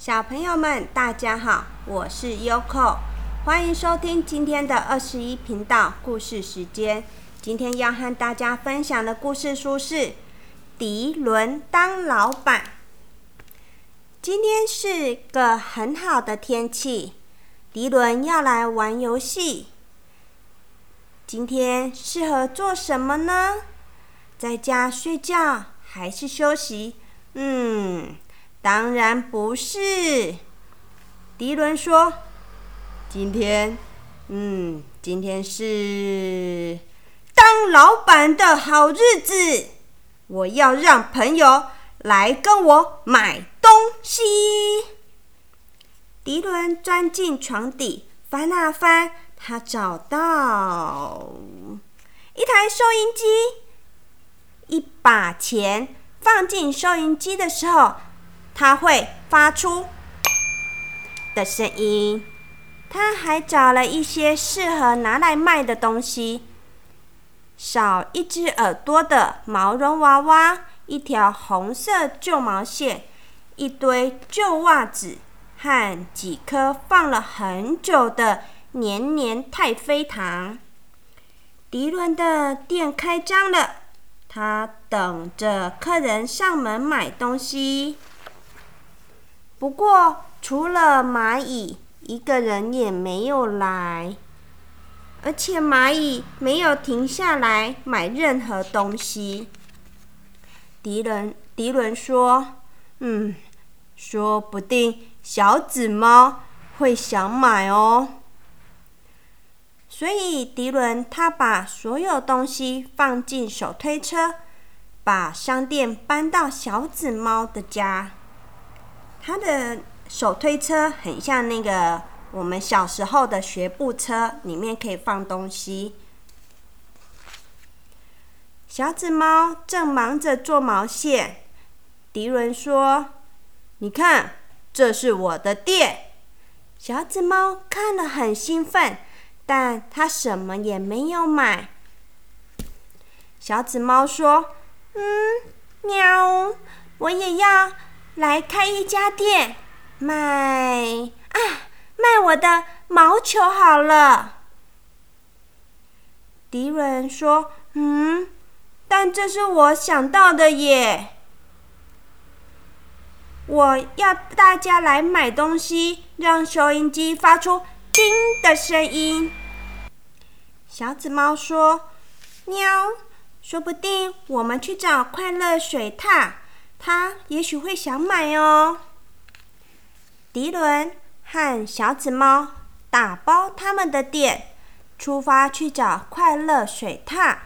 小朋友们，大家好，我是 Yoko，欢迎收听今天的二十一频道故事时间。今天要和大家分享的故事书是《迪伦当老板》。今天是个很好的天气，迪伦要来玩游戏。今天适合做什么呢？在家睡觉还是休息？嗯，当然不是。迪伦说：“今天，嗯，今天是当老板的好日子，我要让朋友来跟我买东西。”迪伦钻进床底，翻啊翻，他找到一台收音机。一把钱放进收音机的时候，它会发出的声音。他还找了一些适合拿来卖的东西：少一只耳朵的毛绒娃娃，一条红色旧毛线，一堆旧袜子，和几颗放了很久的黏黏太妃糖。迪伦的店开张了。他等着客人上门买东西，不过除了蚂蚁，一个人也没有来，而且蚂蚁没有停下来买任何东西。迪伦，迪伦说：“嗯，说不定小紫猫会想买哦。”所以迪伦他把所有东西放进手推车，把商店搬到小紫猫的家。他的手推车很像那个我们小时候的学步车，里面可以放东西。小紫猫正忙着做毛线，迪伦说：“你看，这是我的店。”小紫猫看了很兴奋。但他什么也没有买。小紫猫说：“嗯，喵，我也要来开一家店，卖啊，卖我的毛球好了。”迪伦说：“嗯，但这是我想到的耶，我要大家来买东西，让收音机发出叮的声音。”小紫猫说：“喵，说不定我们去找快乐水獭，他也许会想买哦。”迪伦和小紫猫打包他们的店，出发去找快乐水獭。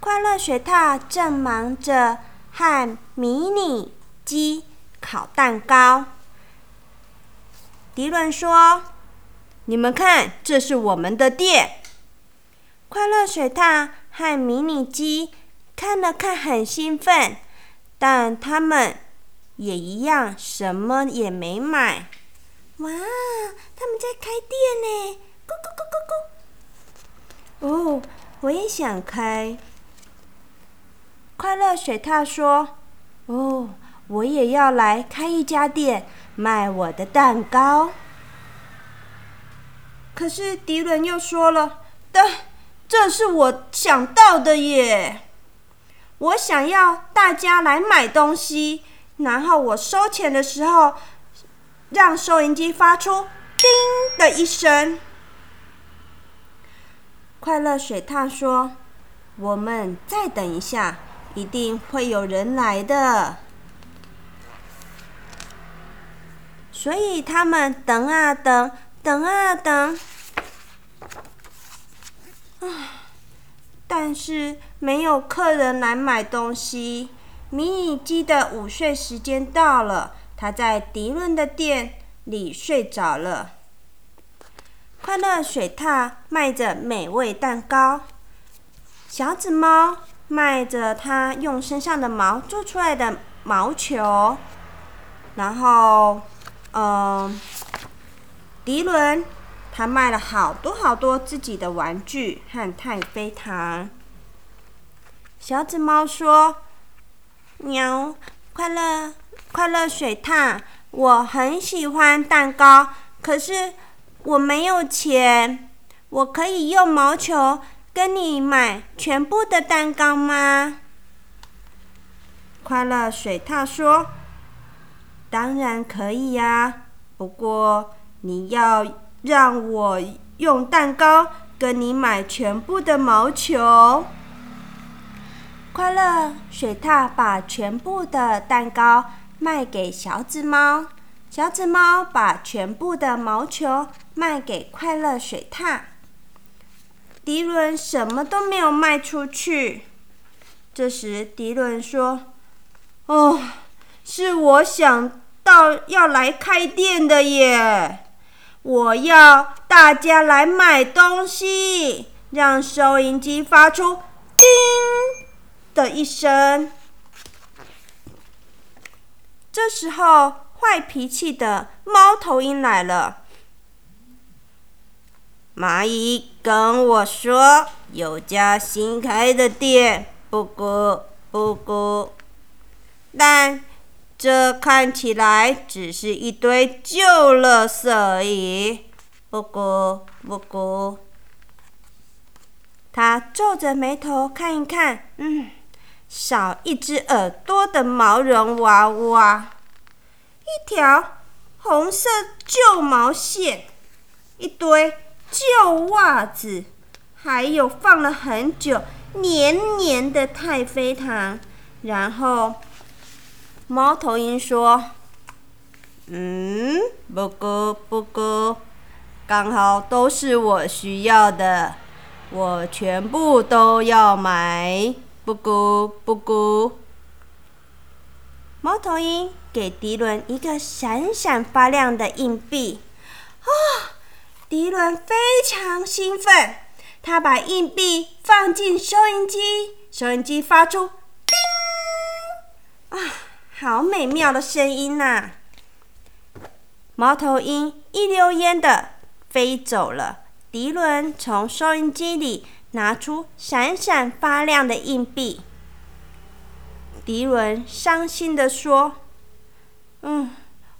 快乐水獭正忙着和迷你鸡烤蛋糕。迪伦说。你们看，这是我们的店。快乐水獭和迷你鸡看了看，很兴奋，但他们也一样，什么也没买。哇，他们在开店呢！咕咕咕咕咕。哦，我也想开。快乐水獭说：“哦，我也要来开一家店，卖我的蛋糕。”可是迪伦又说了：“但这是我想到的耶！我想要大家来买东西，然后我收钱的时候，让收银机发出‘叮’的一声。”快乐水獭说：“我们再等一下，一定会有人来的。”所以他们等啊等。等啊等，唉，但是没有客人来买东西。迷你鸡的午睡时间到了，它在迪伦的店里睡着了。快乐水獭卖着美味蛋糕，小紫猫卖着它用身上的毛做出来的毛球，然后，嗯。迪伦，他卖了好多好多自己的玩具和太妃糖。小紫猫说：“喵，快乐快乐水獭，我很喜欢蛋糕，可是我没有钱。我可以用毛球跟你买全部的蛋糕吗？”快乐水獭说：“当然可以呀，不过你要让我用蛋糕跟你买全部的毛球。”快乐水獭把全部的蛋糕卖给小紫猫，小紫猫把全部的毛球卖给快乐水獭。迪伦什么都没有卖出去。这时，迪伦说：“哦，是我想到要来开店的耶！我要大家来买东西，让收银机发出‘叮’。”的一声。这时候，坏脾气的猫头鹰来了。蚂蚁跟我说，有家新开的店，不过不过，但这看起来只是一堆旧垃圾而已。不过不过，他皱着眉头看一看，嗯。少一只耳朵的毛绒娃娃，一条红色旧毛线，一堆旧袜子，还有放了很久黏黏的太妃糖。然后，猫头鹰说：“嗯，不过不过，刚好都是我需要的，我全部都要买。”不咕不咕，猫头鹰给迪伦一个闪闪发亮的硬币。啊！迪伦非常兴奋，他把硬币放进收音机，收音机发出“叮”，啊，好美妙的声音呐！猫头鹰一溜烟的飞走了。迪伦从收音机里。拿出闪闪发亮的硬币，迪伦伤心的说：“嗯，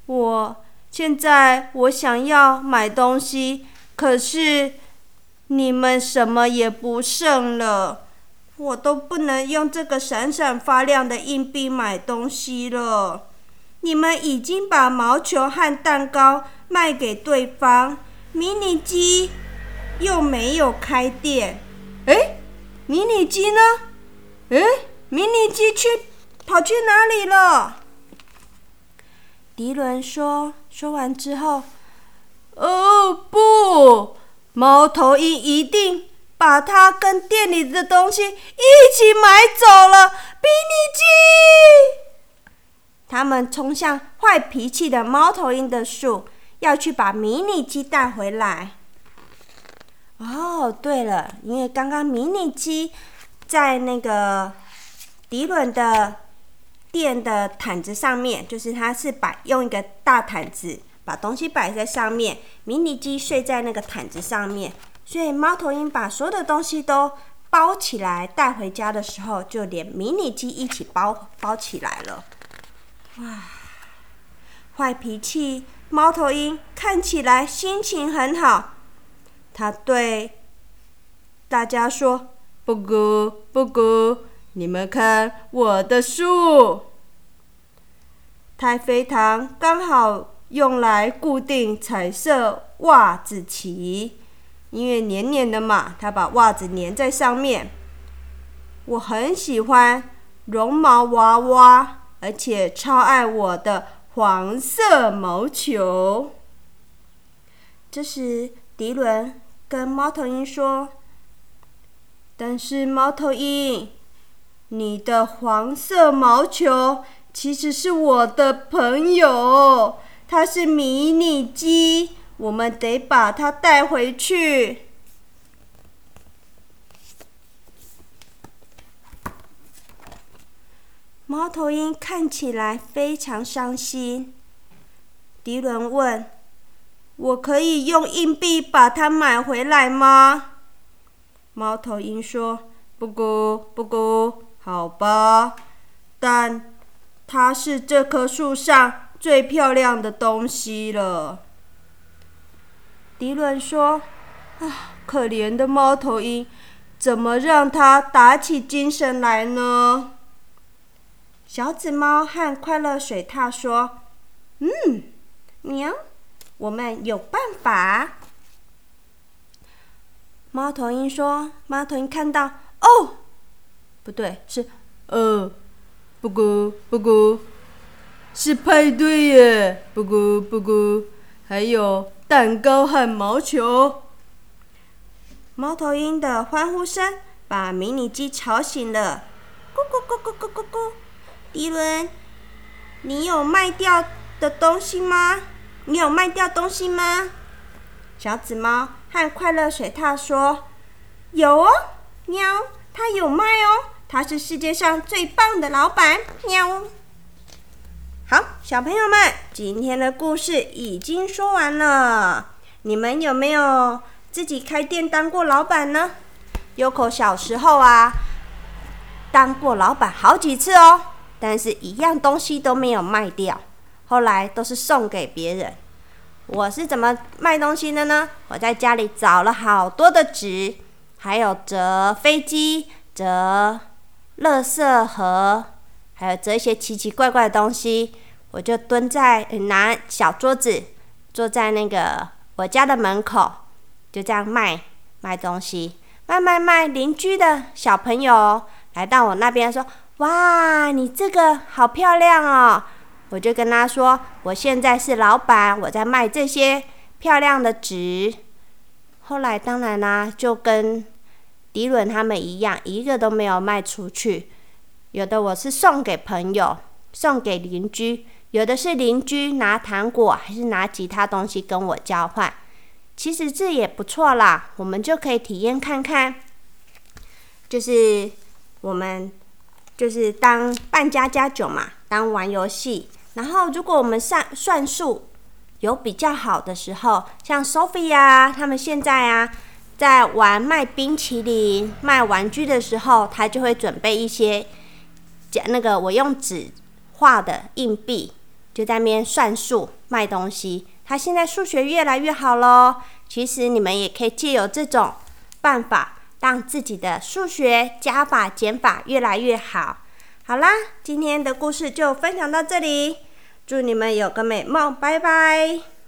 我现在我想要买东西，可是你们什么也不剩了，我都不能用这个闪闪发亮的硬币买东西了。你们已经把毛球和蛋糕卖给对方，迷你机又没有开店。”哎，迷你鸡呢？哎，迷你鸡去跑去哪里了？迪伦说。说完之后，哦不，猫头鹰一定把它跟店里的东西一起买走了。迷你鸡，他们冲向坏脾气的猫头鹰的树，要去把迷你鸡带回来。哦，对了，因为刚刚迷你鸡在那个迪伦的店的毯子上面，就是他是摆用一个大毯子把东西摆在上面，迷你鸡睡在那个毯子上面，所以猫头鹰把所有的东西都包起来带回家的时候，就连迷你机一起包包起来了。哇，坏脾气猫头鹰看起来心情很好。他对大家说：“不咕不咕，你们看我的树，太妃糖刚好用来固定彩色袜子旗，因为黏黏的嘛，它把袜子粘在上面。我很喜欢绒毛娃娃，而且超爱我的黄色毛球。”这时。迪伦跟猫头鹰说：“但是猫头鹰，你的黄色毛球其实是我的朋友，它是迷你鸡，我们得把它带回去。”猫头鹰看起来非常伤心。迪伦问。我可以用硬币把它买回来吗？猫头鹰说：“不过，不，好吧，但它是这棵树上最漂亮的东西了。迪伦说：“啊，可怜的猫头鹰，怎么让它打起精神来呢？”小紫猫和快乐水獭说：“嗯，喵，我们有办法。”猫头鹰说：“猫头鹰看到，哦，不对，是，呃，不咕不咕，是派对耶，不咕不咕，还有蛋糕和毛球。”猫头鹰的欢呼声把迷你鸡吵醒了，咕咕咕咕咕咕咕。迪伦，你有卖掉的东西吗？你有卖掉东西吗？小紫猫和快乐水獭说：“有哦，喵，他有卖哦，它是世界上最棒的老板，喵。”好，小朋友们，今天的故事已经说完了。你们有没有自己开店当过老板呢？优口小时候啊，当过老板好几次哦。但是，一样东西都没有卖掉，后来都是送给别人。我是怎么卖东西的呢？我在家里找了好多的纸，还有折飞机、折垃圾盒，还有折一些奇奇怪怪的东西。我就蹲在拿小桌子，坐在那个我家的门口，就这样卖卖东西，卖卖卖。邻居的小朋友来到我那边说。哇，你这个好漂亮哦！我就跟他说，我现在是老板，我在卖这些漂亮的纸。后来当然啦，就跟迪伦他们一样，一个都没有卖出去。有的我是送给朋友，送给邻居；有的是邻居拿糖果，还是拿其他东西跟我交换。其实这也不错啦，我们就可以体验看看，就是我们。就是当扮家家酒嘛，当玩游戏。然后，如果我们算算数有比较好的时候，像 Sophie 啊，他们现在啊，在玩卖冰淇淋、卖玩具的时候，他就会准备一些讲那个我用纸画的硬币，就在那边算数卖东西。他现在数学越来越好喽。其实你们也可以借由这种办法。让自己的数学加法减法越来越好。好啦，今天的故事就分享到这里，祝你们有个美梦，拜拜。